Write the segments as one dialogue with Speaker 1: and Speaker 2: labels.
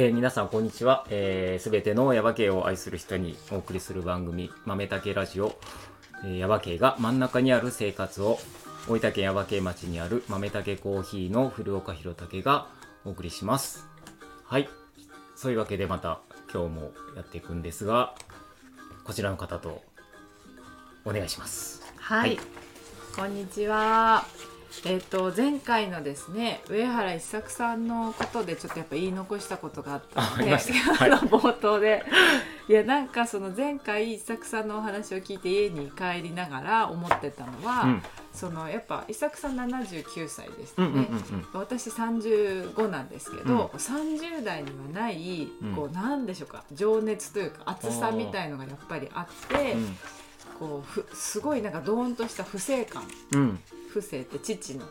Speaker 1: えー皆さんこんにちは。す、えー、べ、てのヤバ系を愛する人にお送りする番組、豆竹ラジオ。えー、ヤバ系が真ん中にある生活を、大分県ヤバ系町にある豆竹コーヒーの古岡弘武がお送りします。はい。そういうわけでまた今日もやっていくんですが、こちらの方とお願いします。
Speaker 2: はい、
Speaker 1: はい
Speaker 2: こんにちは。えっ、と前回のですね上原一作さんのことでちょっとやっぱ言い残したことがあったので 冒頭で。いやなんかその前回一作さんのお話を聞いて家に帰りながら思ってたのは、
Speaker 1: うん。
Speaker 2: そのやっぱ一作さん79歳でした
Speaker 1: うん
Speaker 2: ね。
Speaker 1: うんうんうん。
Speaker 2: 私35なんですけど、30代にはない、
Speaker 1: うん。
Speaker 2: こうなんでしょうか情熱というか熱さみたいのがやっぱりあって、こうふすごいなんかドーンとした不正感
Speaker 1: うん。うん。
Speaker 2: 不正って父の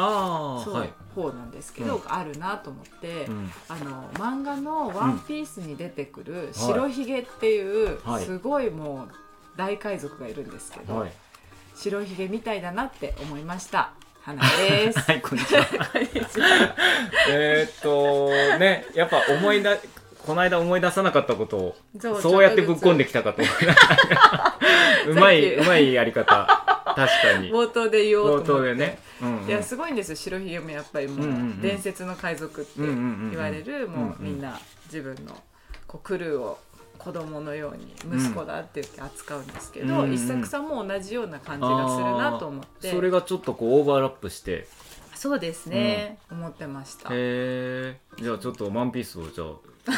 Speaker 1: ああ、
Speaker 2: そう、
Speaker 1: はい。
Speaker 2: 方なんですけど、
Speaker 1: うん
Speaker 2: あるなと思って、
Speaker 1: うん。
Speaker 2: あの漫画の「ワンピースに出てくる白ひげっていう、
Speaker 1: はい
Speaker 2: すごいもう大海賊がいるんですけど、
Speaker 1: はい。
Speaker 2: 白ひげみたいだなって思いました 花です。
Speaker 1: はい、こんにちは。えーっとねやっぱ思い出この間思い出さなかったことを
Speaker 2: そう
Speaker 1: やってぶっ込んできたかと思う うまいうまいやり方確かに。
Speaker 2: 冒頭で言お
Speaker 1: 冒
Speaker 2: うと思って。
Speaker 1: 頭でね、うんうん。
Speaker 2: いやすごいんですよ。白ひげもやっぱりも
Speaker 1: うんうんうん。
Speaker 2: う伝説の海賊って
Speaker 1: うんうんうんうん。
Speaker 2: 言われる
Speaker 1: うん
Speaker 2: もうみんな自分のこうクルーを子供のように息子だって言って扱うんですけど、
Speaker 1: うんうん
Speaker 2: 一作さんも同じような感じがするなと思って。
Speaker 1: それがちょっとこうオーバーラップして。
Speaker 2: そうですね、思ってました。い
Speaker 1: へえじゃあちょっとワンピースをじゃあ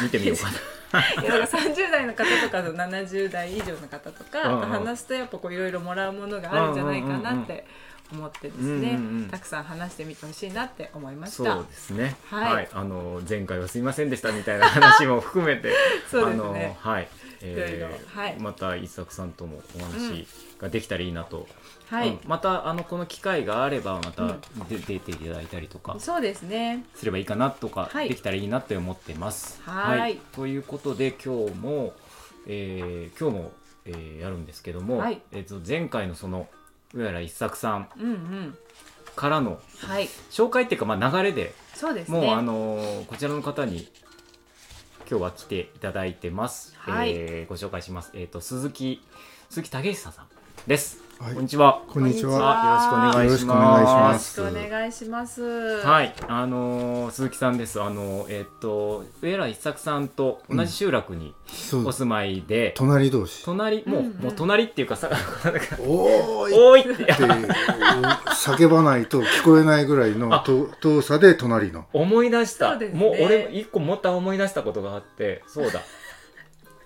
Speaker 1: 見てみようかな。
Speaker 2: やだから30代の方とか70代以上の方とか話すとやっぱこういろいろもらうものがあるんじゃないかなって思ってですね、
Speaker 1: うんうんうん。
Speaker 2: たくさん話してみてほしいなって思いまし
Speaker 1: そ
Speaker 2: た
Speaker 1: うですね。
Speaker 2: はい。
Speaker 1: あの前回はすいませんでしたみたいな話も含めて。
Speaker 2: そうですね。
Speaker 1: はい、
Speaker 2: いろいろはい。
Speaker 1: また一作さんともお話ができたらいいなと、
Speaker 2: はい、
Speaker 1: うん。またあのこの機会があればまた出ていただいたりとか。
Speaker 2: そうですね。
Speaker 1: すればいいかなとか、
Speaker 2: はい。
Speaker 1: できたらいいなって思ってます。
Speaker 2: はい。
Speaker 1: ということで今日も、えー今日も、えーやるんですけども、
Speaker 2: はい。
Speaker 1: えー、と前回のその上原一作さん
Speaker 2: うんうん。
Speaker 1: からの
Speaker 2: はい。
Speaker 1: 紹介っていうか、まあ、流れで
Speaker 2: そうですね。
Speaker 1: もう、あのーこちらの方に今日は来ていただいてます。
Speaker 2: はい
Speaker 1: えーご紹介します。えっ、と鈴木鈴木武久さんです。
Speaker 3: はい
Speaker 1: こんにちは。
Speaker 3: こんにちは。
Speaker 2: は
Speaker 1: あよろしくお願いしま。
Speaker 3: ますす
Speaker 2: よろしくお願いします
Speaker 1: はい、あのー鈴木さんです。あのーえっ、と上原一作さんと同じ集落にお住まいで、
Speaker 3: 隣同士。
Speaker 1: 隣もう、
Speaker 2: うんうん
Speaker 1: もう隣っていうかさ、
Speaker 3: おー い
Speaker 1: 多いって
Speaker 3: 叫ばないと聞こえないぐらいの遠さで隣の。
Speaker 1: 思い出した。
Speaker 2: そうですね
Speaker 1: もう俺一個また思い出したことがあって、そうだ。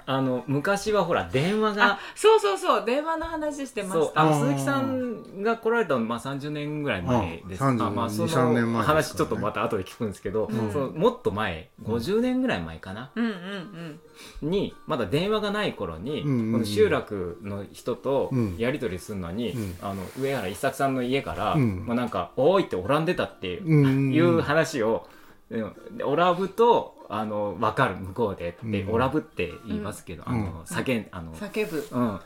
Speaker 1: あの昔はほら電話が
Speaker 2: あそうそうそう電話の話してました。
Speaker 1: そうあの鈴木さんが来られたのまあ30年ぐらい前です
Speaker 3: うん
Speaker 1: あまあそ
Speaker 3: 32 3年前
Speaker 1: の
Speaker 3: ですからね。
Speaker 1: 話ちょっとまた後で聞くんですけど、
Speaker 2: うん。
Speaker 1: そのもっと前50年ぐらい前かな、
Speaker 2: うんうん
Speaker 1: にまだ電話がない頃に、
Speaker 3: うんうんうん。
Speaker 1: この集落の人と
Speaker 3: うん。
Speaker 1: やり取りするのに、
Speaker 3: うん。
Speaker 1: あの上原一作さんの家から、
Speaker 3: うん。
Speaker 1: まあ、なんか「おーい!」っておらんでたっていう,、
Speaker 3: うん。
Speaker 1: いう話を、うんでオラブとあの分かる向こうでって、
Speaker 3: うん。
Speaker 1: オラブって言いますけど、
Speaker 3: うん。
Speaker 1: あの叫んあの、
Speaker 2: 叫ぶ。
Speaker 1: うん、
Speaker 2: っ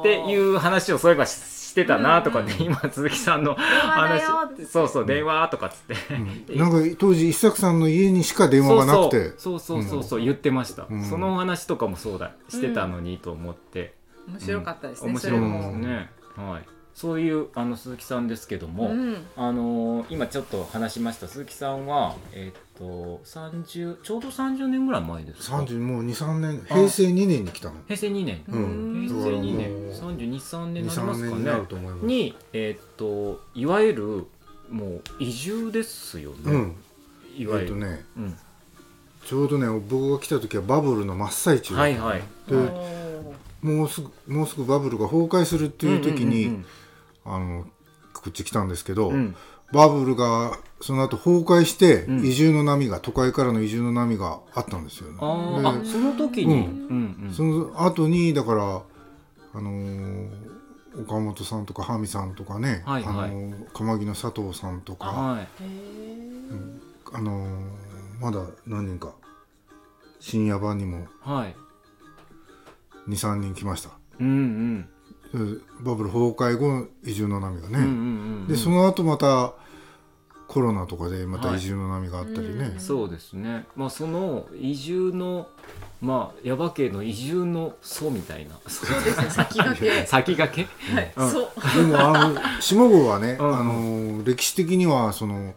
Speaker 1: っていう話をそういえばししてたなとかね、
Speaker 2: うんうん。
Speaker 1: 今鈴木さんの
Speaker 2: 電話だよ
Speaker 1: 話
Speaker 2: って。
Speaker 1: そうそう電話とかっつって、
Speaker 3: うん。なんか当時一作さんの家にしか電話がなくて。
Speaker 1: そう。そうそうそうそう言ってました、
Speaker 3: うん。
Speaker 1: そのお話とかもそうだしてたのにと思って、
Speaker 2: 面白かったですね、
Speaker 1: 面
Speaker 2: それ
Speaker 1: 白いです
Speaker 2: も、
Speaker 1: ね、はい、そういうあの鈴木さんですけども、
Speaker 2: うん、
Speaker 1: あのー今ちょっと話しました。鈴木さんはえーっと30ちょうど30年ぐらい前ですか？
Speaker 3: 三十もう二三年。平成二年に来たの。
Speaker 1: 平成2年、
Speaker 3: うん。
Speaker 1: 平成2
Speaker 3: だ
Speaker 1: 年
Speaker 3: からもう
Speaker 1: 323年に
Speaker 3: 二三
Speaker 1: なりますか
Speaker 3: 年になる
Speaker 1: ね
Speaker 3: と思います。
Speaker 1: にえーっといわゆるもう移住ですよね、
Speaker 3: うん。
Speaker 1: いわゆる、
Speaker 3: えっとね、
Speaker 1: うん。
Speaker 3: ちょうどね僕が来た時はバブルの真っ最中。
Speaker 1: はいはい。
Speaker 3: もうすぐもうすぐバブルが崩壊するっていう時に、
Speaker 1: うん
Speaker 3: あのこっち来たんですけど、
Speaker 1: うん。うん
Speaker 3: バブルがその後崩壊して
Speaker 1: うん。
Speaker 3: 移住の波が、都会からの移住の波があったんですよね。
Speaker 1: あその時に、
Speaker 3: う
Speaker 1: うんんうん。
Speaker 3: その後にだからあのー岡本さんとかハミさんとかね、
Speaker 1: はいはい。
Speaker 3: あのー釜木の佐藤さんとか、
Speaker 1: はい。
Speaker 3: あのーまだ何人か深夜版にも
Speaker 1: はい。
Speaker 3: 23人来ました。
Speaker 1: うんうん。
Speaker 3: でバブル崩壊後の移住の波がね。
Speaker 1: うんうんうん
Speaker 3: でその後またコロナとかでまた
Speaker 1: はい。
Speaker 3: 移住の波があったりね、
Speaker 2: うん
Speaker 1: そうですね。まあその移住のまあ耶馬渓の移住の祖みたいな。
Speaker 2: そうですね。先駆け。
Speaker 1: 先駆け？
Speaker 2: はい、
Speaker 1: うん。
Speaker 2: そう。
Speaker 3: でもあの下郷はね、
Speaker 1: うん。
Speaker 3: あの歴史的にはその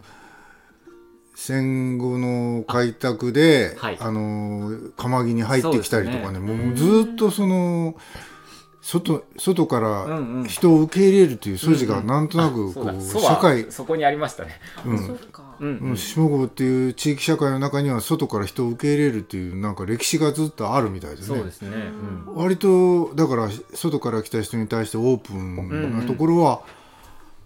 Speaker 3: 戦後の開拓で、
Speaker 1: はい。
Speaker 3: あの釜木に入ってきたりとかね
Speaker 1: ね。
Speaker 3: もうずっとその外外か
Speaker 1: うん
Speaker 3: ら
Speaker 1: うん。
Speaker 3: 人を受け入れるという素地がなんとなくこう社会、
Speaker 1: そこにありましたね。
Speaker 3: うん。
Speaker 2: そう
Speaker 1: ん
Speaker 3: うん。下郷っていう地域社会の中には外から人を受け入れるっていうなんか歴史がずっとあるみたいですね。
Speaker 1: そうですね。うん。
Speaker 3: 割とだから外から来た人に対してオープンなところは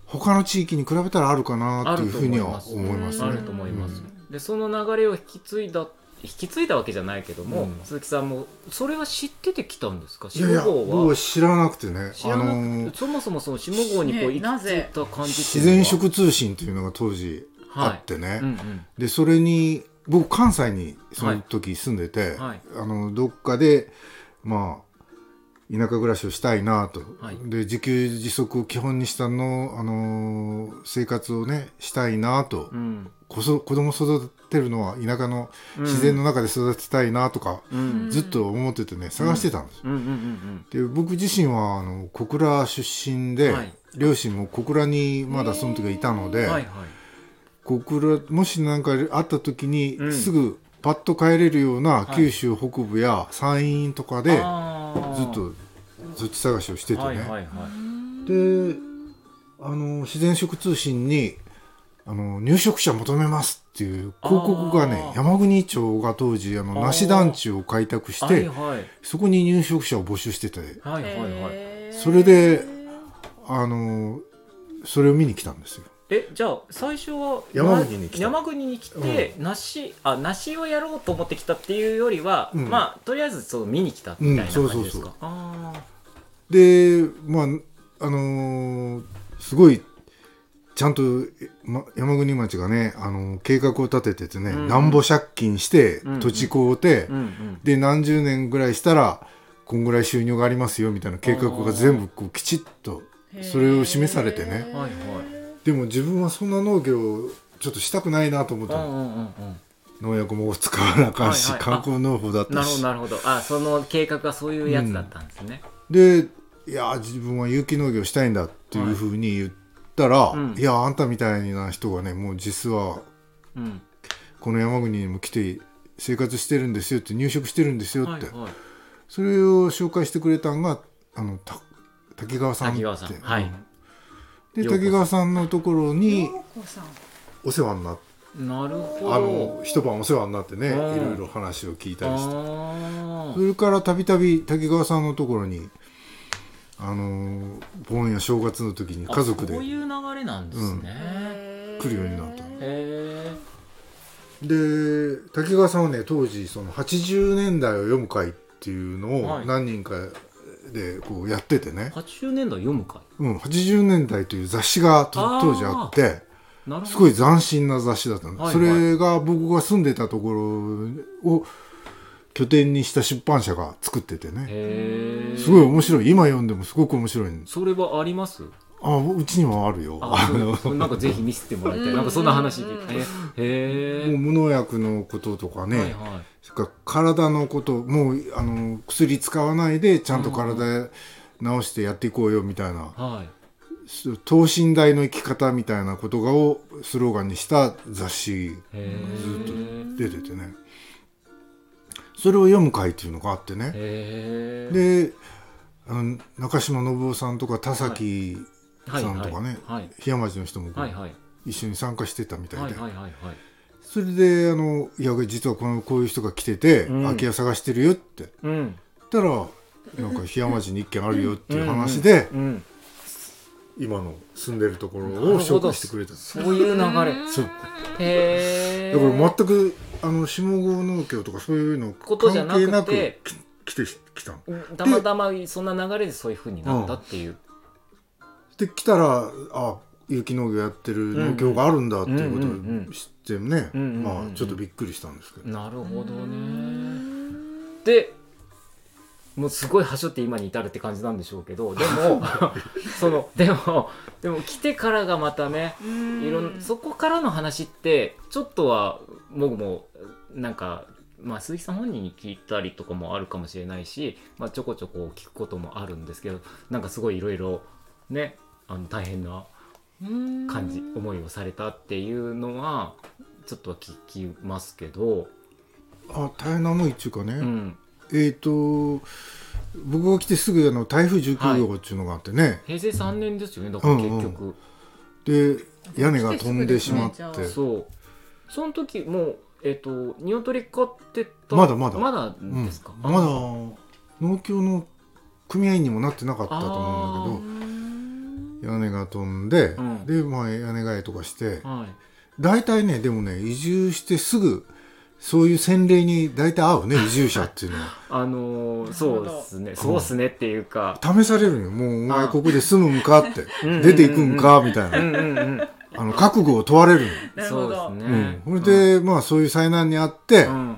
Speaker 3: 他の地域に比べたらあるかなっていうふうには思いますね。
Speaker 1: ある。と思います、でその流れを引き継いだ引き継いだわけじゃないけども、
Speaker 3: うん。
Speaker 1: 鈴木さんもそれは知ってて来たんですか？
Speaker 3: いやいや
Speaker 1: 下郷は？
Speaker 3: 僕は知らなくてね。あのー
Speaker 1: そもそもその下郷にこう
Speaker 2: ね
Speaker 1: 行き着いた感じって
Speaker 3: 自然食通信っていうのが当時あってね、
Speaker 1: うんうん。
Speaker 3: でそれに僕関西にその時住んでて、
Speaker 1: はい。
Speaker 3: あのどっかでまあ田舎暮らしをしたいなと、
Speaker 1: はい。
Speaker 3: で自給自足を基本にしたの、あのー生活をねしたいなと、
Speaker 1: うん。
Speaker 3: こそ子供育てるのは田舎の
Speaker 1: うん。
Speaker 3: 自然の中で育てたいなとか、
Speaker 1: うん。
Speaker 3: ずっと思っててね探してたんです、
Speaker 1: うん。うんうん
Speaker 3: で僕自身はあの小倉出身で、
Speaker 1: はい。
Speaker 3: 両親も小倉にまだその時はいたので、
Speaker 1: うんはいはい。
Speaker 3: 小倉もし何かあった時に、
Speaker 1: うん。
Speaker 3: すぐパッと帰れるような
Speaker 1: はい。
Speaker 3: 九州北部や山陰とかでずっと土地探しをしててね、であの自然食通信にあの入植者求めますっていう広告がね山国町が当時あの梨団地を開拓して、
Speaker 1: はいはい。
Speaker 3: そこに入植者を募集してて
Speaker 1: はいはいはい。
Speaker 3: それであのそれを見に来たんですよ。
Speaker 1: えじゃあ最初は
Speaker 3: 山国に来た。
Speaker 1: 山国に来て、梨あ梨をやろうと思って来たっていうよりは、
Speaker 3: うん。
Speaker 1: まあとりあえずそう見に来たみたいな感じですか、
Speaker 3: うんそうそうそう。
Speaker 1: あ
Speaker 3: でまああのーすごいちゃんと、ま、山国町がね、あのー計画を立てててね、
Speaker 1: うん
Speaker 3: なんぼ借金して
Speaker 1: うん
Speaker 3: 土地買うて、
Speaker 1: ーうんうん。
Speaker 3: で何十年ぐらいしたらこんぐらい収入がありますよみたいな計画が全部こうきちっとそれを示されてね。
Speaker 1: はいはい。
Speaker 3: でも自分はそんな農業をちょっとしたくないなと思ったの。
Speaker 1: うんうんうんうん。
Speaker 3: 農薬も使わなあかんし、
Speaker 1: はいはい。
Speaker 3: 観光農法だったし。
Speaker 1: なるほどなるほど。あその計画がそういうやつだったんですね、
Speaker 3: でいや自分は有機農業したいんだっていうふうに言ったら、
Speaker 1: うん。
Speaker 3: いやあんたみたいな人がねもう実は
Speaker 1: うん。
Speaker 3: この山国にも来て生活してるんですよって入植してるんですよって、
Speaker 1: はいはい。
Speaker 3: それを紹介してくれたんがあのた滝川さん。って
Speaker 1: はい。
Speaker 3: うん。で滝川さんのところにお世話になって
Speaker 1: なるほど。
Speaker 3: あの一晩お世話になってねい
Speaker 1: うん。
Speaker 3: ろいろ話を聞いたりして。
Speaker 1: あ
Speaker 3: それからたびたび滝川さんのところにあの盆や正月の時に
Speaker 1: ー
Speaker 3: 家族で
Speaker 1: あそういう流れなんですね、
Speaker 3: 来るようになった
Speaker 1: へえ
Speaker 3: で滝川さんはね当時その80年代を読む会っていうの
Speaker 1: はい。
Speaker 3: を何人かでこうやっててね、
Speaker 1: 80年代読むか
Speaker 3: うん、80年代という雑誌が当時あってすごい斬新な雑誌だったの、
Speaker 1: はい。
Speaker 3: それが僕が住んでたところを拠点にした出版社が作っててね。すごい面白い。今読んでもすごく面白い
Speaker 1: それはあります？
Speaker 3: あうちにもあるよ。
Speaker 1: あなんかぜひ見せてもらいたい。なんかそんな話聞いて。へえ
Speaker 3: もう無農薬のこととかね、
Speaker 1: はいはい。
Speaker 3: それから体のこともうあの薬使わないでちゃんと体治してやっていこうよみたいな、
Speaker 1: はい。
Speaker 3: 等身大の生き方みたいなことがをスローガンにした雑誌
Speaker 1: へえ
Speaker 3: 出ててねそれを読む会っていうのがあってね。であの中島信夫さんとか田崎
Speaker 1: はい。
Speaker 3: さんとかね
Speaker 1: はい。
Speaker 3: 檜山町の人も一緒に参加してたみたいで、それであの「いや実はこのこういう人が来てて、
Speaker 1: うん。
Speaker 3: 空き家探してるよ」って。
Speaker 1: うん。
Speaker 3: 言ったらなんか檜山町に一軒あるよっていう話で、
Speaker 1: うん。
Speaker 3: 今の住んでるところを紹介してくれた。
Speaker 1: そういう流れ。
Speaker 3: そう。だから全くあの下郷農協とかそういうの
Speaker 1: ことじゃなくて。
Speaker 3: 関係なくき来てきたの。
Speaker 1: たまたまそんな流れでそういうふうになったっていう。
Speaker 3: で来たらあ有機農業やってる農協があるんだっていうことを知ってね、まあちょっとびっくりしたんですけど、
Speaker 1: なるほどね。でもうすごいはしょって今に至るって感じなんでしょうけど でもそのでもでも来てからがまたねいろんそこからの話ってちょっとは僕もなんかまあ鈴木さん本人に聞いたりとかもあるかもしれないし、まあ、ちょこちょこ聞くこともあるんですけどなんかすごいいろいろねあの大変な感じ思いをされたっていうのはちょっとは聞きますけど、
Speaker 3: あ大変な思いっていうかね、
Speaker 1: うん、
Speaker 3: えっ、と僕が来てすぐあの台風19号っていうのがあってね、
Speaker 1: 平成3年ですよねだから結局、
Speaker 3: で屋根が飛んでしまって、
Speaker 2: ね
Speaker 1: そう。その時もうえっ、と鶏飼ってた？
Speaker 3: まだまだ。
Speaker 1: まだ
Speaker 3: うん
Speaker 1: ですか、
Speaker 3: まだ農協の組合員にもなってなかったと思うんだけど屋根が飛んで、
Speaker 1: うん。
Speaker 3: で、まあ、屋根替えとかして。
Speaker 1: はい。
Speaker 3: 大体ねでもね移住してすぐそういう洗礼に大体合うね移住者っていうのは。
Speaker 1: あのー、そうですね。そうですねっていうか、
Speaker 3: 試されるよ。もうお前
Speaker 1: あ
Speaker 3: ここで住むんかって。
Speaker 1: うん。
Speaker 3: 出ていくんかみたいな。
Speaker 1: うんうんうん。
Speaker 3: あの覚悟を問われる
Speaker 2: なるほど。
Speaker 1: そうです
Speaker 3: の、
Speaker 1: ね、
Speaker 3: うん、それで、まあそういう災難にあって、
Speaker 1: うん。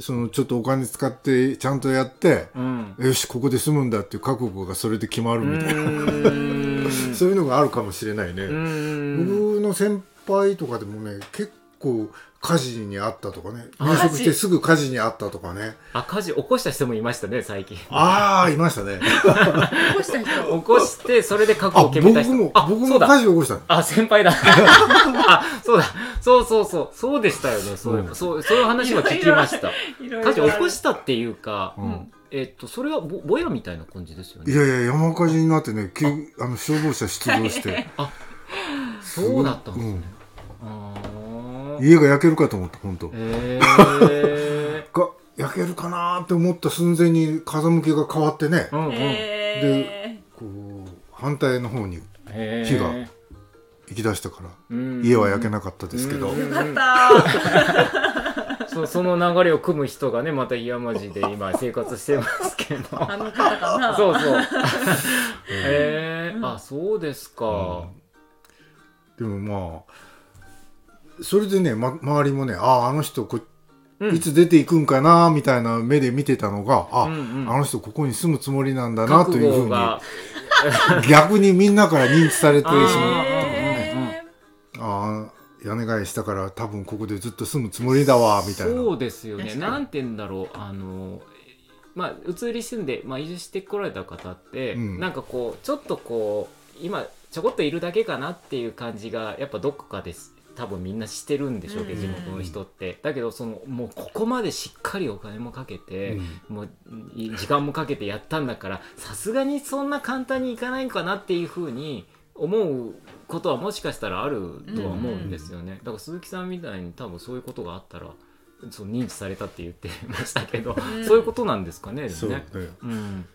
Speaker 3: そのちょっとお金使ってちゃんとやって、
Speaker 1: うん。
Speaker 3: よしここで住むんだっていう覚悟がそれで決まるみたいな、
Speaker 1: うん。
Speaker 3: そういうのがあるかもしれないね、
Speaker 1: うん。
Speaker 3: 僕の先輩とかでもね結構火事にあったとかね。
Speaker 1: あ
Speaker 3: 入職してすぐ火事にあったとかね。
Speaker 1: あ火事起こした人もいましたね最近。
Speaker 3: ああいましたね。
Speaker 2: 起こした人。
Speaker 1: 起こしてそれで覚
Speaker 3: あ
Speaker 1: 悟を決めた人。
Speaker 3: 僕も
Speaker 1: あ
Speaker 3: 僕も火事を起こしたの。
Speaker 1: あ先輩だ。あそうだ。そうそうそうそうでしたよね。そう,、
Speaker 3: うん。
Speaker 1: そうそういう話は聞きました。
Speaker 2: いろいろ。ある
Speaker 1: 火事起こしたっていうか、
Speaker 3: うん。
Speaker 1: えっとそれはぼぼやみたいな感じですよね。
Speaker 3: いやいや山火事になってね急あの消防車出動して。
Speaker 1: そうだったんですね、
Speaker 3: うん。
Speaker 1: あ
Speaker 3: 家が焼けるかと思った本当。
Speaker 1: え
Speaker 3: が焼けるかなーって思った寸前に風向きが変わってね。
Speaker 1: うんうん、
Speaker 2: え
Speaker 3: こう反対の方に火が行き出したから
Speaker 1: うん
Speaker 3: 家は焼けなかったですけど、
Speaker 1: うん。
Speaker 2: ー、よかった
Speaker 1: そその流れを組む人がねまた岩間寺で今生活してますけど。
Speaker 2: あの方かな。
Speaker 1: そうそう。へえあそうですか、
Speaker 3: でもまあそれでね、ま、周りもねあああの人こ
Speaker 1: うん。
Speaker 3: いつ出ていくんかなみたいな目で見てたのが、あ、
Speaker 1: うんうん。
Speaker 3: あの人ここに住むつもりなんだなと
Speaker 1: 覚
Speaker 3: いうふうに 逆にみんなから認知されてしまう。
Speaker 1: あー。
Speaker 2: え
Speaker 3: ああ屋根替えしたから多分ここでずっと住むつもりだわみたいな。
Speaker 1: そうですよね。
Speaker 2: 確かに。
Speaker 1: なんて言うんだろう。あのまあ移り住んで、まあ、移住してこられた方って、
Speaker 3: うん。
Speaker 1: なんかこうちょっとこう今ちょこっといるだけかなっていう感じがやっぱどこかです多分みんなしてるんでしょうけど、
Speaker 2: うん。
Speaker 1: 地元の人って。だけどそのもうここまでしっかりお金もかけて、もうい時間もかけてやったんだからさすがにそんな簡単にいかないかなっていうふうに思うことはもしかしたらあるとは思うんですよね、だから鈴木さんみたいに多分そういうことがあったらそう認知されたって言ってましたけど、
Speaker 2: ん。
Speaker 1: そういうことなんですかねで
Speaker 3: そうね。
Speaker 1: うん、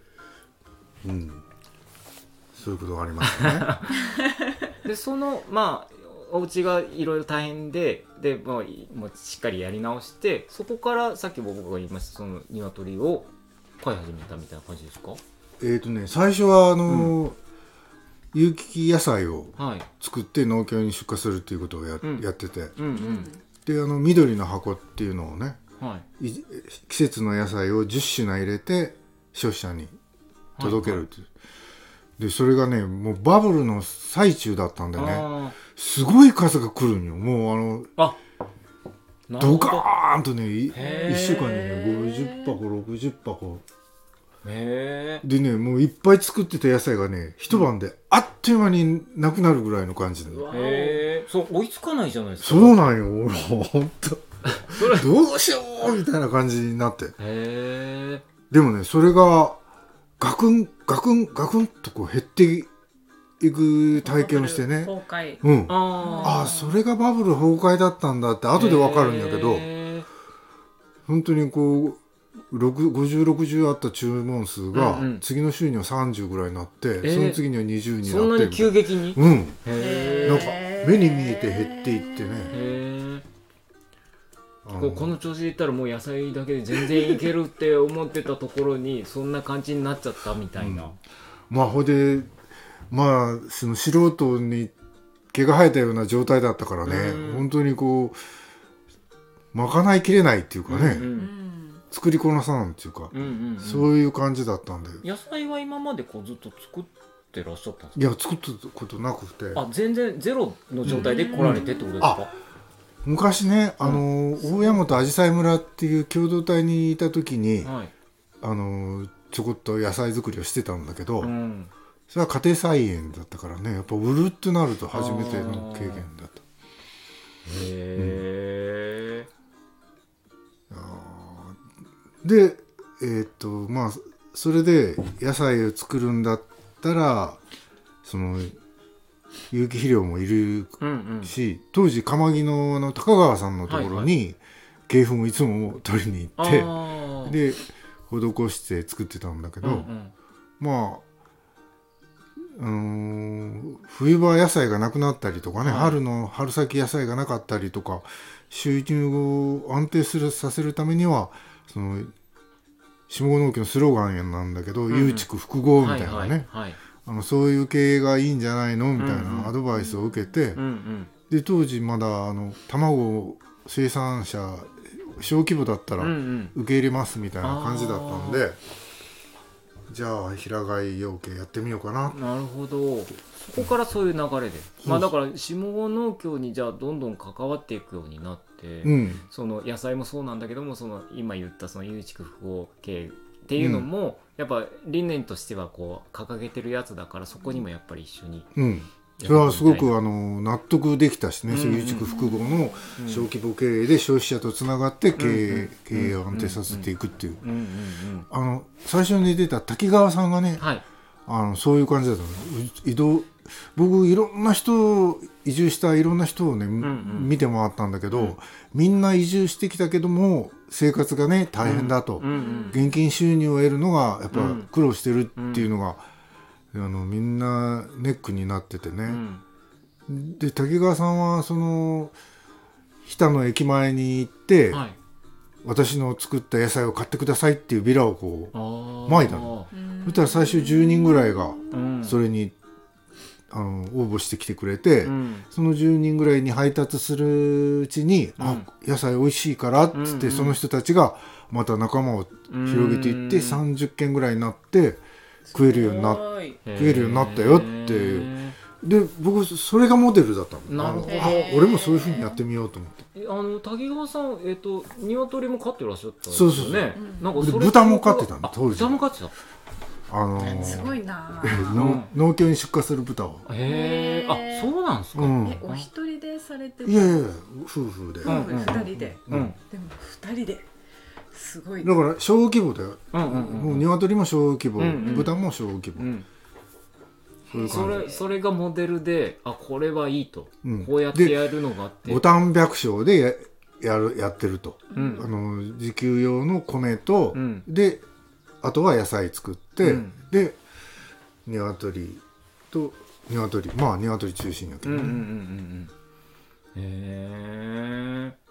Speaker 3: うん。そういうことがありますね。
Speaker 1: でそのまあお家がいろいろ大変でで、まあ、いもうしっかりやり直してそこからさっき僕が言いましたその鶏を飼い始めたみたいな感じですか？
Speaker 3: えっとね最初はあのー有機野菜を
Speaker 1: はい。
Speaker 3: 作って農協に出荷するっていうことをや,、ってて。
Speaker 1: うんうん。
Speaker 3: であの緑の箱っていうのをね
Speaker 1: はい。
Speaker 3: い季節の野菜を10品入れて消費者に届けるっていう、でそれがねもうバブルの最中だったんでね。
Speaker 1: あ
Speaker 3: すごい数が来るんよ。もうあの
Speaker 1: ーあ
Speaker 3: ド
Speaker 1: ど。
Speaker 3: カーンとねい
Speaker 1: へー。
Speaker 3: 1週間にね50箱60箱。でねもういっぱい作ってた野菜がね一晩であっという間になくなるぐらいの感じで、
Speaker 1: へえそう追いつかないじゃないですか。
Speaker 3: そうなんよ。俺ほんと。
Speaker 1: それ。
Speaker 3: どうしようみたいな感じになって。
Speaker 1: へえ
Speaker 3: でもねそれがガクンガクンガクンとこう減っていく体験をしてね。
Speaker 2: 崩壊。
Speaker 3: うん。
Speaker 1: あ
Speaker 3: ああそれがバブル崩壊だったんだって後でわかるんだけど。
Speaker 1: へ
Speaker 3: 本当にこう5060あった注文数が
Speaker 1: うんうん。
Speaker 3: 次の週には30ぐらいになって、
Speaker 1: ー。
Speaker 3: その次には20に
Speaker 1: えそんなに
Speaker 3: なって
Speaker 1: 急激に？
Speaker 3: うん。なんか目に見えて減っていってね。
Speaker 1: こうこの調子でいったらもう野菜だけで全然いけるって思ってたところにそんな感じになっちゃったみたいな、
Speaker 3: まあほいでまあその素人に毛が生えたような状態だったからね。
Speaker 1: うん。
Speaker 3: 本当にこうまかないきれないっていうかね、
Speaker 1: うん
Speaker 2: うん
Speaker 3: 作りこなさんっていうか、
Speaker 1: うんうんうん。
Speaker 3: そういう感じだったんで。
Speaker 1: 野菜は今までこうずっと作ってらっしゃったんです
Speaker 3: いや作ったことなくて。
Speaker 1: かあ全然ゼロの状態で来られてってことですか、
Speaker 3: 昔ねあの大山と紫陽花村っていう共同体にいた時に
Speaker 1: はい。
Speaker 3: あのちょこっと野菜作りをしてたんだけど、
Speaker 1: うん
Speaker 3: それは家庭菜園だったからね。やっぱ売るってなると初めての経験だった
Speaker 1: へえ
Speaker 3: でえーっとまあそれで野菜を作るんだったらその有機肥料もいる
Speaker 1: うんうん。
Speaker 3: し当時釜木のあの高川さんのところに鶏粉をいつも取りに行って、
Speaker 1: あー。
Speaker 3: で施して作ってたんだけど、
Speaker 1: うんうん。
Speaker 3: まあうーん冬場野菜がなくなったりとかね、
Speaker 1: はい。
Speaker 3: 春の春先野菜がなかったりとか収入を安定するさせるためにはその下郷農協のスローガンなんだけど「
Speaker 1: ん
Speaker 3: 有畜複合」みたいなね、
Speaker 1: はいはいはい。
Speaker 3: あのそういう経営がいいんじゃないの？みたい
Speaker 1: うんうん。
Speaker 3: なアドバイスを受けて、
Speaker 1: うんうん。
Speaker 3: で当時まだあの卵生産者小規模だったら
Speaker 1: うんうん。
Speaker 3: 受け入れますみたいな感じだったんで、じゃあ平飼い養鶏やってみようかな。
Speaker 1: なるほど。そこからそういう流れで。まあだから下郷農協にじゃあどんどん関わっていくようになって、
Speaker 3: うん。
Speaker 1: その野菜もそうなんだけどもその今言ったその有畜複合系っていうのも、やっぱ理念としてはこう掲げてるやつだからそこにもやっぱり一緒に
Speaker 3: うんそれはすごくあの納得できたしね、
Speaker 1: うん。うん
Speaker 3: そういう畜複合の
Speaker 1: うん。
Speaker 3: 小規模経営で消費者とつながって経営,、
Speaker 1: うん。うん
Speaker 3: 経営を安定させていくっていう、
Speaker 1: うん。うん。うん。
Speaker 3: あの最初に出た滝川さんがね
Speaker 1: はい。
Speaker 3: あのそういう感じだった移動僕いろんな人移住したいろんな人をね、
Speaker 1: ん
Speaker 3: 見て回ったんだけど、
Speaker 1: うん。
Speaker 3: みんな移住してきたけども生活がね大変だと、
Speaker 1: うん。うん。
Speaker 3: 現金収入を得るのがやっぱ
Speaker 1: うん。
Speaker 3: 苦労してるっていうのが、あのみんなネックになっててね、
Speaker 1: うん。
Speaker 3: で滝川さんはその日田の駅前に行って、
Speaker 1: はい。
Speaker 3: 私の作った野菜を買ってくださいっていうビラをこうまいたの。そしたら最初10人ぐらいが
Speaker 1: うん。
Speaker 3: それに、あの応募してきてくれて、
Speaker 1: うん。
Speaker 3: その10人ぐらいに配達するうちに「あ野菜美味しいから」っつって、
Speaker 1: うん。うん
Speaker 3: その人たちがまた仲間を広げていって
Speaker 1: うん。
Speaker 3: 30件ぐらいになって食えるようにな食えるようになったよっていう。で僕それがモデルだったの。
Speaker 1: なるほど。
Speaker 3: あ俺もそういうふうにやってみようと思って。
Speaker 1: えあの滝川さんえっ、と鶏も飼ってらっしゃったんですよ
Speaker 3: そうそうそう。
Speaker 1: ねなんか
Speaker 3: で
Speaker 1: それ
Speaker 3: 豚も飼ってたの
Speaker 1: あ
Speaker 3: 当時。
Speaker 1: 豚も飼ってた？
Speaker 3: あのー
Speaker 2: すごいな。
Speaker 3: 農農協に出荷する豚を、
Speaker 1: へえあそうなんですか、
Speaker 3: うん、
Speaker 2: えお一人でされてた？
Speaker 3: いやいや夫婦で、
Speaker 1: うん
Speaker 2: 夫婦二人で。
Speaker 1: うん。
Speaker 2: でも二人ですごい
Speaker 3: だから小規模だよ、
Speaker 1: うんうん
Speaker 3: もう鶏も小規模、
Speaker 1: うんうん。
Speaker 3: 豚も小規模、
Speaker 1: うん。
Speaker 3: そういう
Speaker 1: そ
Speaker 3: 感
Speaker 1: れそれがモデルであこれはいいと、
Speaker 3: うん。
Speaker 1: こうやってやるのがあって。
Speaker 3: じボタン百姓でややるやってると、
Speaker 1: うん。
Speaker 3: あの自給用の米と、
Speaker 1: うん。
Speaker 3: であとは野菜作って、
Speaker 1: うん。
Speaker 3: で鶏と鶏まあ鶏中心やけどね、
Speaker 1: うんうんうんうんうんへえ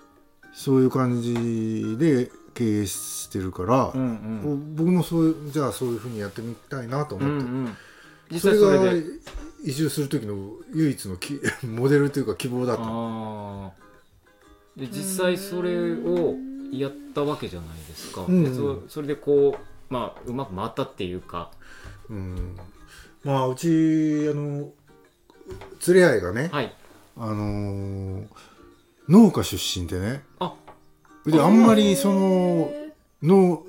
Speaker 3: そういう感じで経営してるから、
Speaker 1: うんうん。
Speaker 3: 僕もそうじゃあそういうふうにやってみたいなと
Speaker 1: うんう
Speaker 3: 思って、
Speaker 1: ん実
Speaker 3: それが
Speaker 1: 際それで。
Speaker 3: 移住する時の唯一のき モデルというか希望だった。
Speaker 1: で実際それをやったわけじゃないですか、
Speaker 3: うん。
Speaker 1: でそそれでこうまあうまく回ったっていうか。
Speaker 3: うん。まあうちあの連れ合いがね、
Speaker 1: はい。
Speaker 3: あのー農家出身でね
Speaker 1: あ
Speaker 3: であんまりそのの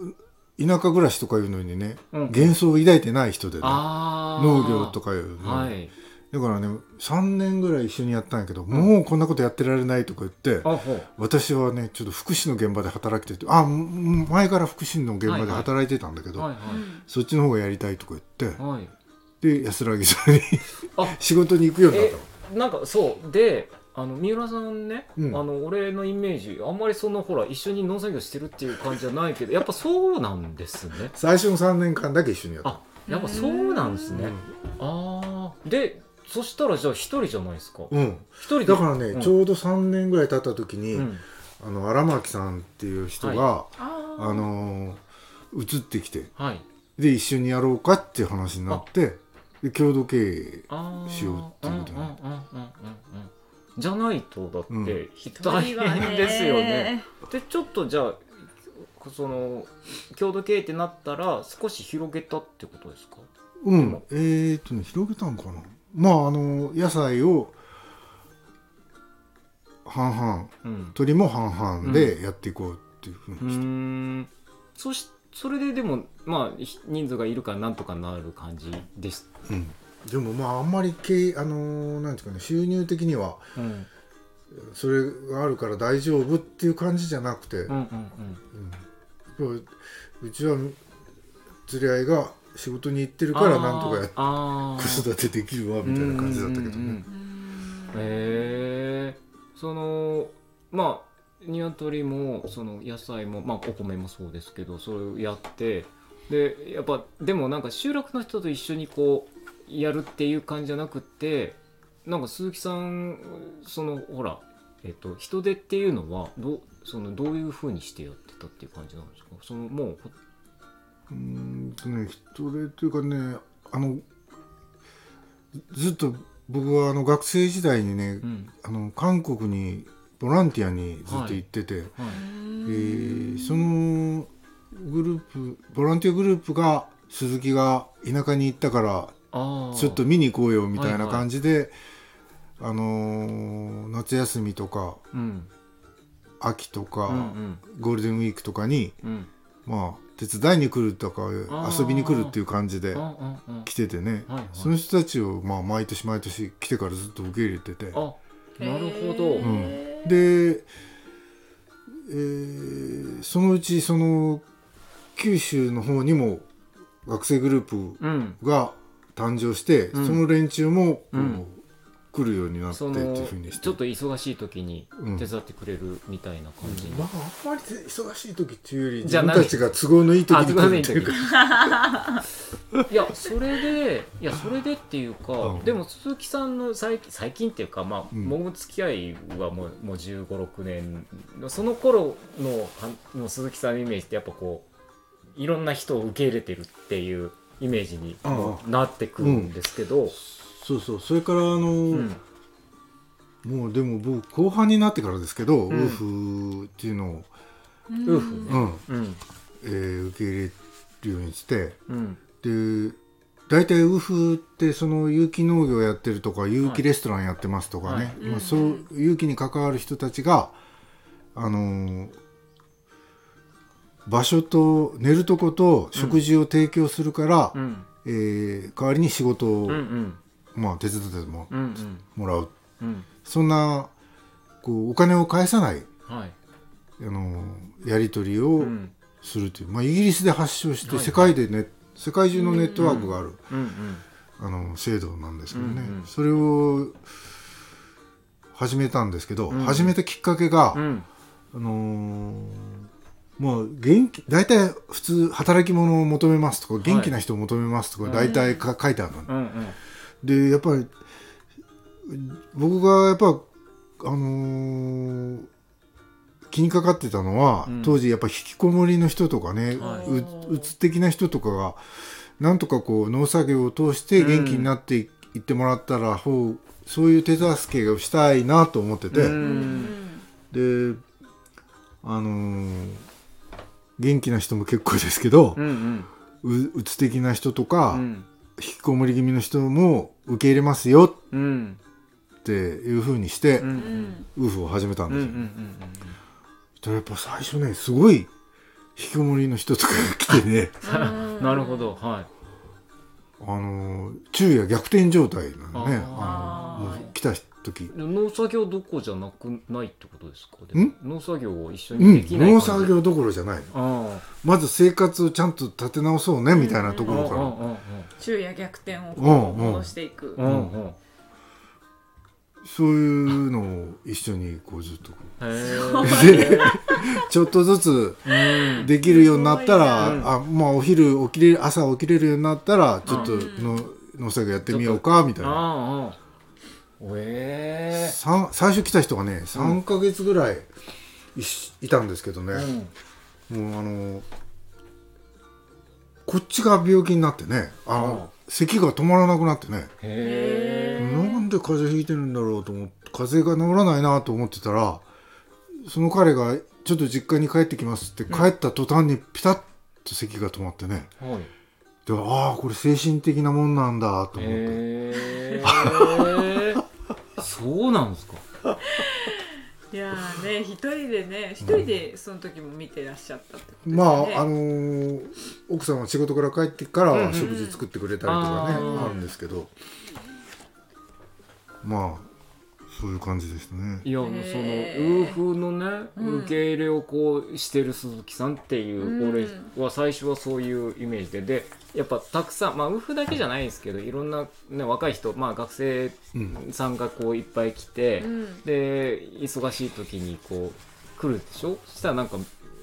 Speaker 3: 田舎暮らしとかいうのにね、
Speaker 1: うん。
Speaker 3: 幻想を抱いてない人でね農業とかいうの、
Speaker 1: はい。
Speaker 3: だからね3年ぐらい一緒にやったんやけど、もうこんなことやってられないとか言って私はねちょっと福祉の現場で働きててあん前から福祉の現場で働いてたんだけど、
Speaker 1: はい
Speaker 3: そっちの方がやりたいとか言って
Speaker 1: はい。はい
Speaker 3: で安らぎさんに
Speaker 1: あ。
Speaker 3: 仕事に行くようになっ
Speaker 1: えなんかそう。であの三浦さんね、
Speaker 3: うん。
Speaker 1: あの俺のイメージあんまりそのほら一緒に農作業してるっていう感じじゃないけどやっぱそうなんですね。
Speaker 3: た最初の3年間だけ一緒にやった。
Speaker 1: あやっぱそうなんですね、ああでそしたらじゃあ一人じゃないですか。
Speaker 3: うん、うん
Speaker 1: 一人で。
Speaker 3: だからね、
Speaker 1: うん。
Speaker 3: ちょうど3年ぐらい経った時に、
Speaker 1: うん。
Speaker 3: あの荒牧さんっていう人が、
Speaker 1: は
Speaker 2: あ
Speaker 3: あのー移ってきて
Speaker 1: はい。
Speaker 3: で一緒にやろうかっていう話になってで共同経営しようっていうことに
Speaker 1: んうんうんうんうんうんじゃないとだ
Speaker 3: うん。
Speaker 1: って大変ですよね。でちょっとじゃあその郷土経営ってなったら少し広げたってことですか？
Speaker 3: うん。えー、っとね広げたんかな。まああの野菜を半々。
Speaker 1: うん。
Speaker 3: 鳥も半々でやっていこうっていうふう
Speaker 1: う
Speaker 3: にして、
Speaker 1: ーん。そしそれででもまあひ人数がいるからなんとかなる感じです
Speaker 3: うんでもまああんまり経あのーなんていうかね収入的には
Speaker 1: うん。
Speaker 3: それがあるから大丈夫っていう感じじゃなくて、
Speaker 1: うんうん
Speaker 3: うん。うちは連れ合いが仕事に行ってるからなんとかやって
Speaker 1: あー。
Speaker 3: 子育てできるわみたいな感じだったけどね。
Speaker 1: うんうんうん
Speaker 2: うん。
Speaker 1: へえそのまあ鶏もその野菜もまあお米もそうですけどそれをやってでやっぱでもなんか集落の人と一緒にこうやるっていう感じじゃなくってなんか鈴木さんそのほらえっと人手っていうのはどうそのどういうふうにしてやってたっていう感じなんですか？そのもうほ
Speaker 3: うーんとね人手というかねあのずっと僕はあの学生時代にね、
Speaker 1: うん。
Speaker 3: あの韓国にボランティアにずっと行ってて、
Speaker 1: はい。
Speaker 3: えーそのグループボランティアグループが鈴木が田舎に行ったからちょっと見に行こうよみたいな
Speaker 1: はいはい。
Speaker 3: 感じで、あのー夏休みとか
Speaker 1: うん。
Speaker 3: 秋とか、
Speaker 1: うんうん。
Speaker 3: ゴールデンウィークとかに
Speaker 1: うん。
Speaker 3: まあ手伝いに来るとか
Speaker 1: ー
Speaker 3: 遊びに来るっていう感じで来ててね、
Speaker 1: はいはい。
Speaker 3: その人たちをまあ毎年毎年来てからずっと受け入れてて、
Speaker 1: あなるほど、
Speaker 3: うん。で、えーそのうちその九州の方にも学生グループ
Speaker 1: うん。
Speaker 3: が誕生して、
Speaker 1: うん。
Speaker 3: その連中もこう、
Speaker 1: うん。
Speaker 3: 来るようになってっていうふうにして。
Speaker 1: ちょっと忙しい時に
Speaker 3: うん。
Speaker 1: 手伝ってくれるみたいな感じに、
Speaker 3: まああんまり忙しい時っていうより自分たちが都合のいい時
Speaker 1: あ
Speaker 3: に来るっていう。か
Speaker 1: いやそれでいやそれでっていうか、
Speaker 3: うん。
Speaker 1: でも鈴木さんの最近最近っていうかまあ、
Speaker 3: うん。
Speaker 1: もう付き合いはもうもう1 5 6年のその頃のはの鈴木さんのイメージってやっぱこういろんな人を受け入れてるっていうイメージになってくるんですけど、
Speaker 3: そうそう。それからあの、
Speaker 1: うん。
Speaker 3: もうでも僕後半になってからですけど、
Speaker 1: ん。
Speaker 3: ウーフっていうのを、
Speaker 1: ウーフね。
Speaker 3: うん。
Speaker 1: うん。
Speaker 3: えー受け入れるようにして
Speaker 1: うん。
Speaker 3: で大体ウーフってその有機農業やってるとか有機レストランやってますとかね、
Speaker 1: はい。
Speaker 3: まあ、そう有機に関わる人たちがあのー場所と寝るとこと食事を提供するから、
Speaker 1: うん。
Speaker 3: えー代わりに仕事を、
Speaker 1: うんうん。
Speaker 3: まあ、手伝ってももらう。
Speaker 1: うん。
Speaker 3: そんなこうお金を返さない、
Speaker 1: はい。
Speaker 3: あのーやり取りを
Speaker 1: うん。
Speaker 3: するという、まあ、イギリスで発祥して
Speaker 1: はい
Speaker 3: 世界でね、世界中のネットワークがある、
Speaker 1: うんうん。
Speaker 3: あの制度なんですけどね、
Speaker 1: うんうん。
Speaker 3: それを始めたんですけど、
Speaker 1: うん
Speaker 3: 始めたきっかけが、
Speaker 1: うん。
Speaker 3: あのーもう元気大体普通働き者を求めますとか元気な人を求めますとか大体か、書いてあるの、
Speaker 1: うん。うん。
Speaker 3: でやっぱり僕がやっぱあのー気にかかってたのは、
Speaker 1: うん。
Speaker 3: 当時やっぱ引きこもりの人とかね、
Speaker 1: はい。う
Speaker 3: うつ的な人とかがなんとかこう農作業を通して元気になっていってもらったら、ほうそういう手助けをしたいなと思ってて、
Speaker 1: うん。
Speaker 3: であのー元気な人も結構ですけど
Speaker 1: う、ん
Speaker 3: ううつ的な人と
Speaker 1: う
Speaker 3: か、
Speaker 1: ん。
Speaker 3: 引きこもり気味の人も受け入れますよ
Speaker 1: うん
Speaker 3: っていう風にして、
Speaker 1: うん。うん
Speaker 3: ウーフを始めたん
Speaker 1: うんう
Speaker 3: ですよ。
Speaker 1: ん
Speaker 3: そしたらやっぱ最初ねすごい引きこもりの人とかが 来てね。
Speaker 1: う んなるほど。は
Speaker 3: あのー昼夜逆転状態なのね。
Speaker 1: あ
Speaker 3: あの来た時。
Speaker 1: い農作業どころじゃなくないってことですか？農作業を一緒
Speaker 3: うん
Speaker 1: にできない
Speaker 3: 農作業どころじゃない
Speaker 1: あ
Speaker 3: まず生活をちゃんと立て直そうねみたいなと
Speaker 1: あ
Speaker 3: ころから、
Speaker 1: うん
Speaker 2: 昼夜逆転を戻していく。
Speaker 1: うんうん。うん
Speaker 3: そういうのを一緒にこうずっとこ
Speaker 1: へ
Speaker 3: うで ちょっとずつできるようになったら、
Speaker 1: うん。
Speaker 3: あまあお昼起きれる朝起きれるようになったらちょっと
Speaker 2: うん。
Speaker 3: の、農作業やってみようかみたいな
Speaker 1: え
Speaker 3: さん最初来た人がね3ヶ月ぐらいいたんですけどね、
Speaker 1: えうん。
Speaker 3: もうあのこっちが病気になってねあの咳が止まらなくなってね。なんで風邪ひいてるんだろうと思って風邪が治らないなと思ってたらその彼がちょっと実家に帰ってきますって帰った途端にピタッと咳が止まってね。
Speaker 1: はい。
Speaker 3: でああこれ精神的なもんなんだと思って、
Speaker 1: そうなんですか？
Speaker 2: いやーね一人でね一人でその時も見てらっしゃったってことですね。
Speaker 3: まああのー奥さんは仕事から帰ってから
Speaker 1: うんうん。うん。
Speaker 3: 食事作ってくれたりとかね、
Speaker 1: あー
Speaker 3: あるんですけど。まあそういう感じですね。
Speaker 1: いや、そのウーフのね、
Speaker 2: うん。
Speaker 1: 受け入れをこうしてる鈴木さんっていう、
Speaker 2: うん。
Speaker 1: 俺は最初はそういうイメージで。でやっぱたくさんまあウーフだけじゃないですけどいろんな、ね、若い人、まあ、学生
Speaker 3: うん
Speaker 1: さんがこういっぱい来て、
Speaker 2: うん。
Speaker 1: で忙しい時にこう来るでしょ？そしたらなんか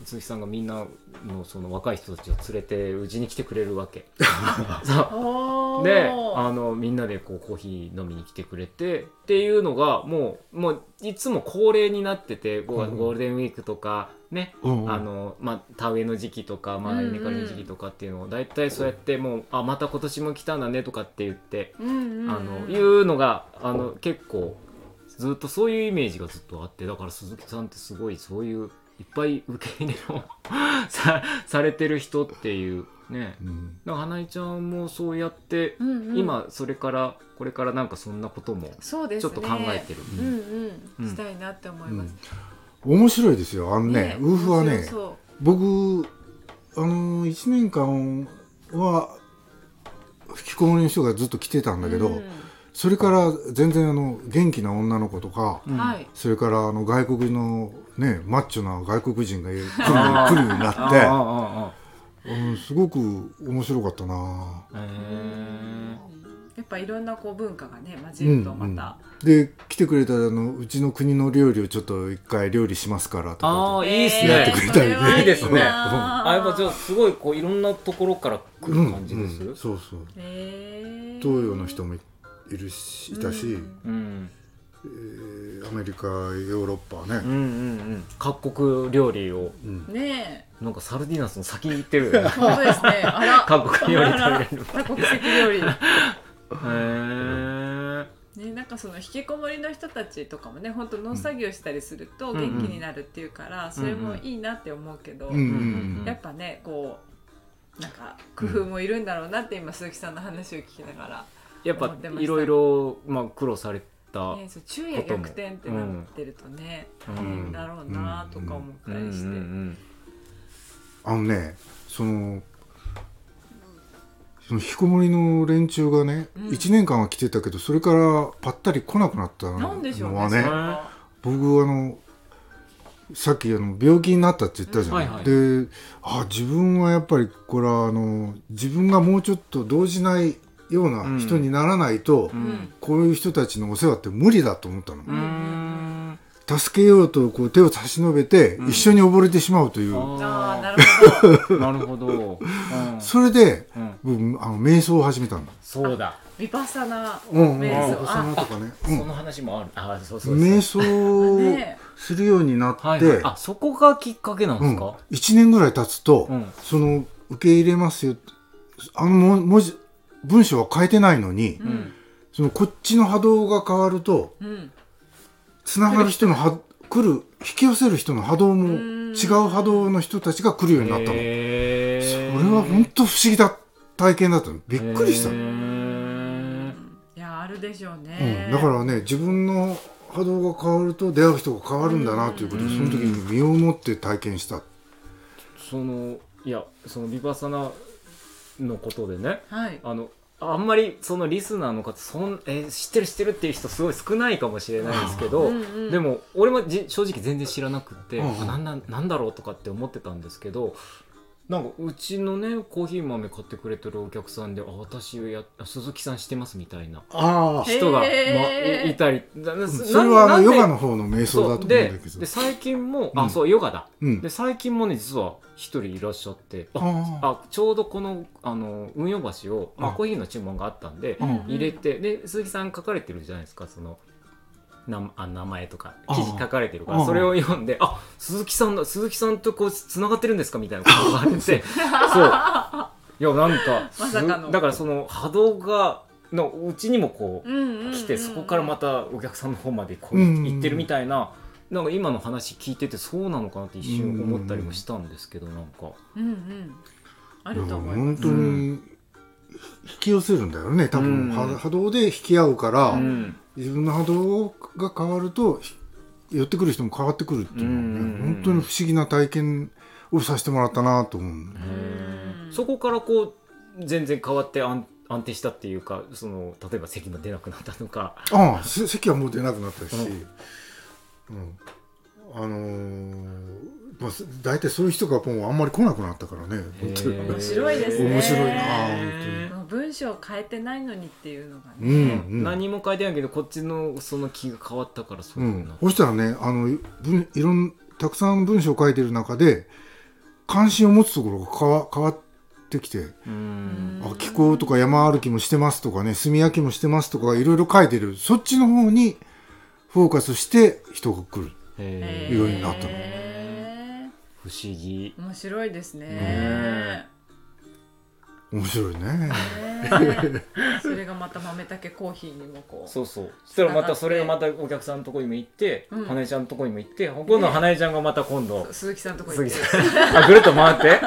Speaker 1: 鈴木さんがみんなのその若い人たちを連れてうちに来てくれるわけ。であのみんなでこうコーヒー飲みに来てくれてっていうのがもうもういつも恒例になっててゴールデンウィークとかね、
Speaker 3: うんうん。
Speaker 1: あのまあ、田植えの時期とか、まあ、稲刈りの時期とかっていうのを大体そうやってもうあまた今年も来たんだねとかって言って、
Speaker 2: うんうんうん。
Speaker 1: あのいうのがあの結構ずっとそういうイメージがずっとあってだから鈴木さんってすごいそういういっぱい受け入れを さされてる人っていうね。
Speaker 3: うん。
Speaker 1: だから花江ちゃんもそうやって、
Speaker 2: うんうん。
Speaker 1: 今それからこれからなんかそんなことも
Speaker 2: そうですね。
Speaker 1: ちょっと考えてる、
Speaker 2: うんう
Speaker 1: うん。ん
Speaker 2: したいなって思います、
Speaker 3: 面白いですよ。あのねウーフはね僕あの1年間は引きこもりの人がずっと来てたんだけど、
Speaker 2: うん。
Speaker 3: それから全然あの元気な女の子とか、それからあの外国のねマッチョな外国人が 来る来るようになって。うん、すごく面白かったな。
Speaker 2: やっぱいろんなこう文化がね混じ
Speaker 3: うん
Speaker 2: るとまた、
Speaker 3: で来てくれたらあのうちの国の料理をちょっと一回料理しますからと
Speaker 1: ああ
Speaker 3: か
Speaker 1: いいっすね。
Speaker 3: やってくれたりね。
Speaker 2: そはい
Speaker 1: いですね。
Speaker 2: な
Speaker 1: あやっぱじゃあすごいこういろんなところから来る感じです、
Speaker 3: うんうん。そうそう
Speaker 2: へー。
Speaker 3: 東洋の人もいいるしいたし、
Speaker 2: うん
Speaker 1: うん
Speaker 3: えーアメリカヨーロッパはね、
Speaker 1: うんうんうん。各国料理を。
Speaker 3: うん。
Speaker 2: ねえ。
Speaker 1: なんかサルディナスの先に行ってるよね。
Speaker 2: 本当ですね。あら。
Speaker 1: 各国料理食べれる。
Speaker 2: 多国籍料理。
Speaker 1: へえ
Speaker 2: ね、なんかその引きこもりの人たちとかもね本当農作業したりすると
Speaker 1: うん。
Speaker 2: 元気になるっていうから、それもいいなって思うけど、
Speaker 3: うんうん
Speaker 2: やっぱねこうなんか工夫もいるんだろうなって今鈴木さんの話を聞きながら、
Speaker 1: やっぱ
Speaker 2: 思ってました。
Speaker 1: いろいろまあ苦労された、
Speaker 2: ね、そう昼夜逆転ってなってるとね、
Speaker 1: うん。
Speaker 2: いいんだろうなとか思ったりして、
Speaker 1: うんうん
Speaker 3: あのねそのその引きこもりの連中がね、
Speaker 2: うん。
Speaker 3: 1年間は来てたけどそれからぱったり来なくなったのはね。
Speaker 2: それは
Speaker 3: 僕あのさっきあの病気になったって言ったじゃない、
Speaker 1: うん。はいはい。
Speaker 3: であ自分はやっぱりこれはあの自分がもうちょっと動じないような人にならないと、
Speaker 1: うん。うん
Speaker 3: こういう人たちのお世話って無理だと思ったの、助けようとこう手を差し伸べて、
Speaker 1: うん。
Speaker 3: 一緒に溺れてしまうという、
Speaker 2: ああな
Speaker 1: あ
Speaker 2: るほど。
Speaker 1: ー なるほど、うん。
Speaker 3: それで
Speaker 1: うん、
Speaker 3: 僕あの瞑想を始めたんだ
Speaker 1: そうだ。
Speaker 2: ヴィパッサナ
Speaker 3: うんうん。
Speaker 2: 瞑想
Speaker 3: お子様とかね、
Speaker 1: その話もある。あそうそう
Speaker 3: 瞑想するようになって、
Speaker 1: はいはい、あそこがきっかけなんで
Speaker 3: うん、
Speaker 1: すか、
Speaker 3: 1年ぐらい経つと、
Speaker 1: うん。
Speaker 3: その受け入れますよ。あのも文字文章は変えてないのに、
Speaker 2: うん
Speaker 3: そのこっちの波動が変わると
Speaker 2: うん
Speaker 3: つながる人の波来る引き寄せる人の波動も
Speaker 2: うん
Speaker 3: 違う波動の人たちが来るようになったの、それは本当不思議だ体験だったの。びっくりした。
Speaker 1: へ
Speaker 3: の、
Speaker 1: ー。
Speaker 2: いやあるでしょう
Speaker 3: う
Speaker 2: ね、
Speaker 3: ん、だからね自分の波動が変わると出会う人が変わるんだなということで、
Speaker 1: うん。
Speaker 3: その時に身をもって体験した、
Speaker 1: そのいやそのビパサナのことでね。
Speaker 2: はい。
Speaker 1: あのあんまりそのリスナーの方そん、えー知ってる知ってるっていう人すごい少ないかもしれないですけど、
Speaker 2: うんうん。
Speaker 1: でも俺もじ正直全然知らなくって、
Speaker 3: うんうん。
Speaker 1: あなんなんなんだろうとかって思ってたんですけどなんかうちのねコーヒー豆買ってくれてるお客さんで「あ私やあ鈴木さんしてます」みたいな。
Speaker 3: あ
Speaker 2: へー。
Speaker 1: 人が、まいいたり。
Speaker 3: それはあのヨガの方の瞑想だと思うんだ
Speaker 1: で
Speaker 3: けど。
Speaker 1: で最近も、
Speaker 3: うん。
Speaker 1: あそうヨガだ。
Speaker 3: うん。
Speaker 1: で最近もね実は一人いらっしゃってあ
Speaker 3: あ
Speaker 1: あちょうどこのあの運用橋を、まあ、
Speaker 3: あ。
Speaker 1: コーヒーの注文があったんで
Speaker 3: うん。
Speaker 1: 入れてで鈴木さん書かれてるじゃないですかそのなあ名前とか
Speaker 3: あ
Speaker 1: 記事書かれてるか
Speaker 3: あ
Speaker 1: らそれを読んであ鈴木さんだ鈴木さんとこうつながってるんですかみたいなこと があって そう。いやなんかす
Speaker 2: まさかの。
Speaker 1: だからその波動がのうちにもこう
Speaker 2: うんうんうんうん。
Speaker 1: 来てそこからまたお客さんの方までこう
Speaker 3: うん
Speaker 1: 行ってるみたいななんか今の話聞いててそうなのかなって一瞬思ったりもしたんですけどなんか。
Speaker 2: うんうん。あると思い
Speaker 3: 本
Speaker 2: ます。
Speaker 3: 当に引き寄せるんだよね。多分、
Speaker 1: うん
Speaker 3: 波波動で引き合うから、
Speaker 1: うん。
Speaker 3: 自分の波動が変わるとひ寄ってくる人も変わってくるっていうのはね、
Speaker 1: うん
Speaker 3: 本当に不思議な体験をさせてもらったなと思う、
Speaker 1: そこからこう全然変わって安安定したっていうかその例えば咳も出なくなったとか。
Speaker 3: ああせ席はもう出なくなったし、うん。あのーまあ、す大体そういう人がもうあんまり来なくなったからね本当に。
Speaker 2: 面白いですね。
Speaker 3: 面白いな
Speaker 1: へー
Speaker 2: もう文章を変えてないのにっていうのが
Speaker 3: う
Speaker 2: ね、
Speaker 3: んうん。
Speaker 1: 何も書いてないけどこっちのその気が変わったからそう
Speaker 3: う
Speaker 1: いうふうになっ、
Speaker 3: ん。そしたらねあの文いろんたくさん文章を書いてる中で関心を持つところが変わ変わってきて
Speaker 1: うん。
Speaker 3: あ気候とか山歩きもしてますとかね炭焼きもしてますとかいろいろ書いてる。そっちの方にフォーカスして人が来る。ようになったの
Speaker 1: 不思議。
Speaker 2: 面白いですね。
Speaker 1: ね
Speaker 3: 面白いね。
Speaker 2: ねそれがまた豆たけコーヒーにもこう
Speaker 1: そうそう。そしたらまたそれがまたお客さんのとこにも行って、
Speaker 2: うん。
Speaker 1: 花江ちゃんのとこにも行って今度は花江ちゃんがまた今度、
Speaker 2: 鈴木さんのとこに。
Speaker 1: 杉
Speaker 2: 行って
Speaker 1: さん。あぐるっと回って。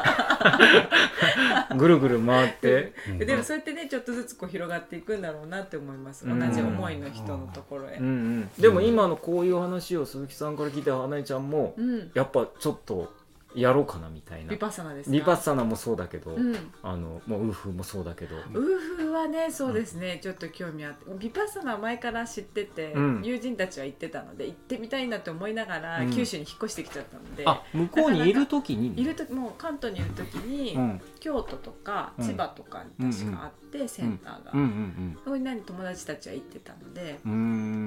Speaker 1: ぐるぐる回って。
Speaker 2: でもそうやってねちょっとずつこう広がっていくんだろうなって思います。同
Speaker 1: うん。
Speaker 2: じ思いの人のところへ。
Speaker 1: うんうん、でも今のこういう話を鈴木さんから聞いた花江ちゃんも、
Speaker 2: うん。
Speaker 1: やっぱちょっとやろうかなみたいな。
Speaker 2: ビパッサナですか？
Speaker 1: リパッサナもそうだけど、
Speaker 2: うん。
Speaker 1: あのもうウーフもそうだけど、
Speaker 2: ウーフはねそうですね、ちょっと興味あって。ビパッサナは前から知ってて、
Speaker 1: うん。
Speaker 2: 友人たちは行ってたので行ってみたいなって思いながら、
Speaker 1: うん。
Speaker 2: 九州に引っ越してきちゃったので。
Speaker 1: あ向こうにいる時に
Speaker 2: いる時もう関東にいる時に、
Speaker 1: うん
Speaker 2: 京都とか
Speaker 1: うん
Speaker 2: 千葉とかに確かあって、センターが、
Speaker 1: うんうん
Speaker 2: そこに何友達たちは行ってたので、
Speaker 1: うんうー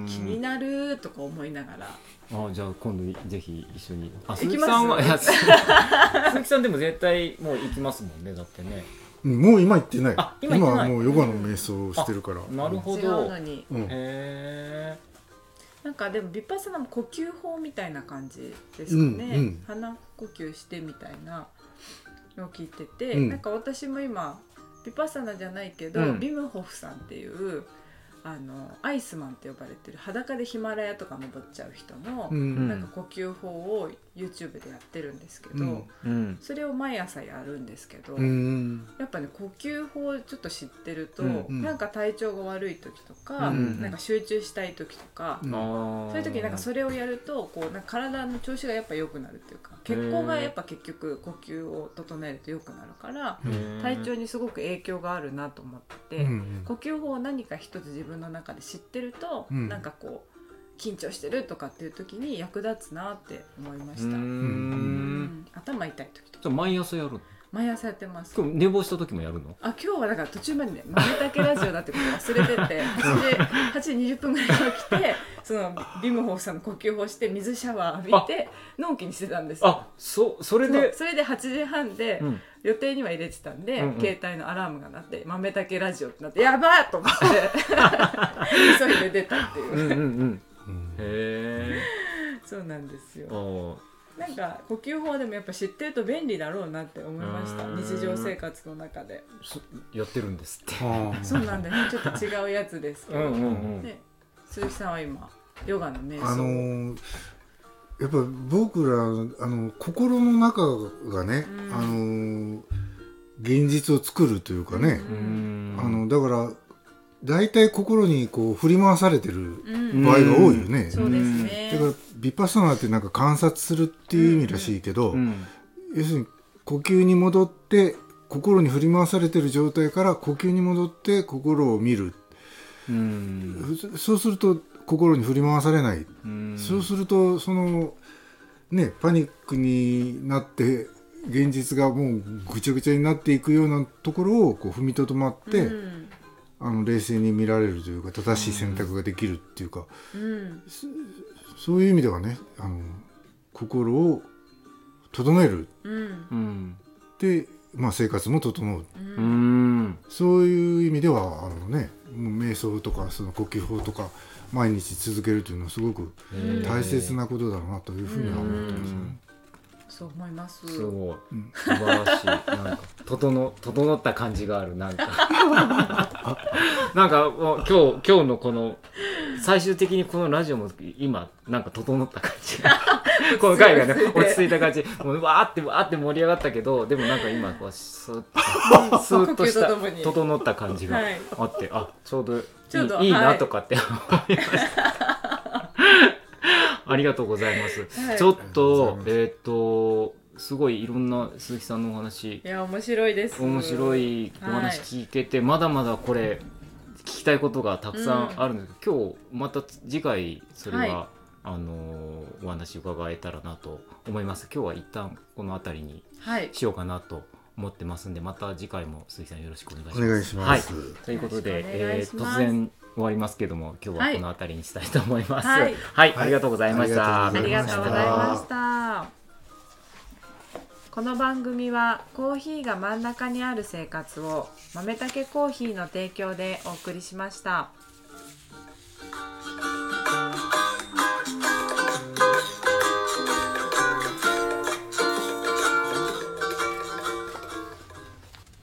Speaker 1: ん
Speaker 2: 気になるとか思いながら
Speaker 1: あじゃあ今度ぜひ一緒にあ
Speaker 2: 行きます
Speaker 1: 鈴木さんはいや鈴木 さんでも絶対もう行きますもんねだってね。
Speaker 3: うんもう今行ってない。
Speaker 1: あ今行ってない。
Speaker 3: はもうヨガの瞑想をしてるから。
Speaker 1: なるほ
Speaker 2: 違
Speaker 1: ど
Speaker 2: うのに。
Speaker 3: うん。
Speaker 1: へえ
Speaker 2: なんかでもビッパッサナも呼吸法みたいな感じですかね、
Speaker 3: うんうん。
Speaker 2: 鼻呼吸してみたいなのを聞いてて、
Speaker 3: うん。
Speaker 2: なんか私も今ビッパッサナじゃないけど、
Speaker 1: うん。
Speaker 2: ビムホフさんっていうあのアイスマンって呼ばれてる裸でヒマラヤとか登っちゃう人の、
Speaker 3: うん。
Speaker 2: なんか呼吸法を YouTube でやってるんですけど、
Speaker 3: うん。
Speaker 1: うん。
Speaker 2: それを毎朝やるんですけど、
Speaker 3: うん
Speaker 2: やっぱね呼吸法をちょっと知ってると、
Speaker 1: うん
Speaker 3: うん。
Speaker 2: なんか体調が悪い時とか、
Speaker 3: うん
Speaker 2: なんか集中したい時とか、
Speaker 3: うん。
Speaker 2: そういう時なんかそれをやるとこうなんか体の調子がやっぱ良くなるっていうか血行がやっぱ結局呼吸を整えると良くなるから体調にすごく影響があるなと思ってて、
Speaker 3: うん。
Speaker 2: 呼吸法を何か一つ自分の中で知ってると、
Speaker 3: うん。
Speaker 2: なんかこう緊張してるとかっていう時に役立つなって思いました。うん。
Speaker 1: ん。
Speaker 2: 頭痛い時とか。
Speaker 1: じゃあ毎朝やるの？
Speaker 2: 毎朝やってます。
Speaker 1: 今日寝坊した時もやるの？
Speaker 2: あ今日はだから途中までね豆たけラジオだってこと忘れてて 8時 ,8 時20分ぐらいに起きて そのビムホフさんの呼吸法して水シャワー浴びてのんきにしてたんです。よ
Speaker 1: あそそれで？
Speaker 2: それで8時半で、
Speaker 1: うん。
Speaker 2: 予定には入れてたんで、
Speaker 1: うんうん。
Speaker 2: 携帯のアラームが鳴って「豆たけラジオ」ってなってやばーと思って 急いで出たっていう、
Speaker 1: うんうんうん
Speaker 3: うん
Speaker 1: へ
Speaker 2: そうなんです
Speaker 1: え
Speaker 2: よなんか呼吸法でもやっぱ知ってると便利だろうなって思いました。
Speaker 1: うん。
Speaker 2: 日常生活の中で。
Speaker 1: やってるんですって。
Speaker 2: そうなんだねちょっと違うやつですけど、
Speaker 1: うんうんうん。
Speaker 2: ね。鈴木さんは今ヨガの瞑想。
Speaker 3: あのーやっぱ僕らあの心の中がね、
Speaker 2: うん。
Speaker 3: あのー現実を作るというかね、
Speaker 1: うん。
Speaker 3: あのだから大体心にこう振り回されてる
Speaker 2: うん。
Speaker 3: 場合が多いよね、
Speaker 2: そうですね。
Speaker 3: だからビパッサナーってなんか観察するっていう意味らしいけど、
Speaker 1: うん。
Speaker 3: 要するに呼吸に戻って心に振り回されてる状態から呼吸に戻って心を見る、
Speaker 1: うん。
Speaker 3: そうすると心に振り回されない、
Speaker 1: うん。
Speaker 3: そうするとそのねパニックになって現実がもうぐちゃぐちゃになっていくようなところをこう踏みとどまって、
Speaker 2: うん
Speaker 3: あの冷静に見られるというか正しい選択ができるっていうか、
Speaker 2: うん。
Speaker 3: そういう意味ではねあの心を整える。
Speaker 2: うん。
Speaker 1: うん
Speaker 3: で、まあ、生活も整う。
Speaker 2: うん。
Speaker 1: うん
Speaker 3: そういう意味ではあのね瞑想とかその呼吸法とか毎日続けるというのはすごく大切なことだなというふうには思ってますね。
Speaker 2: そう思います。
Speaker 1: すごい
Speaker 3: うん
Speaker 1: 素晴らしい。なんか整 整った感じがあるなんか。なんかもう今日今日のこの最終的にこのラジオも今なんか整った感じ この回がね落ち着いた感じ。もうわーってわーって盛り上がったけどでもなんか今こうスーッとした整った感じが
Speaker 2: はい
Speaker 1: あって、あちょうどいい
Speaker 2: ちょうど
Speaker 1: いい
Speaker 2: は
Speaker 1: ない。とかって思いました。ありがとうございます。
Speaker 2: はい。
Speaker 1: ちょっ
Speaker 3: と
Speaker 1: えっ、とすごいいろんな鈴木さんのお話。
Speaker 2: いや面白いです。
Speaker 1: 面白いお話聞けて、まだまだこれ聞きたいことがたくさんあるんですけど、今日また次回それは、
Speaker 2: はい。
Speaker 1: あのーお話伺えたらなと思います。今日は一旦この辺りに
Speaker 2: はい。
Speaker 1: しようかなと思ってますんでまた次回も鈴木さんよろしくお願いします。
Speaker 3: お願いします、
Speaker 1: はい、ということで、えー突然終わりますけども今日はこの辺りにしたいと思います。は、
Speaker 2: はいい
Speaker 1: ありがとうございました。
Speaker 2: ありがとうございまし
Speaker 3: さ
Speaker 2: た。この番組はコーヒーが真ん中にある生活を豆たけコーヒーの提供でお送りしました。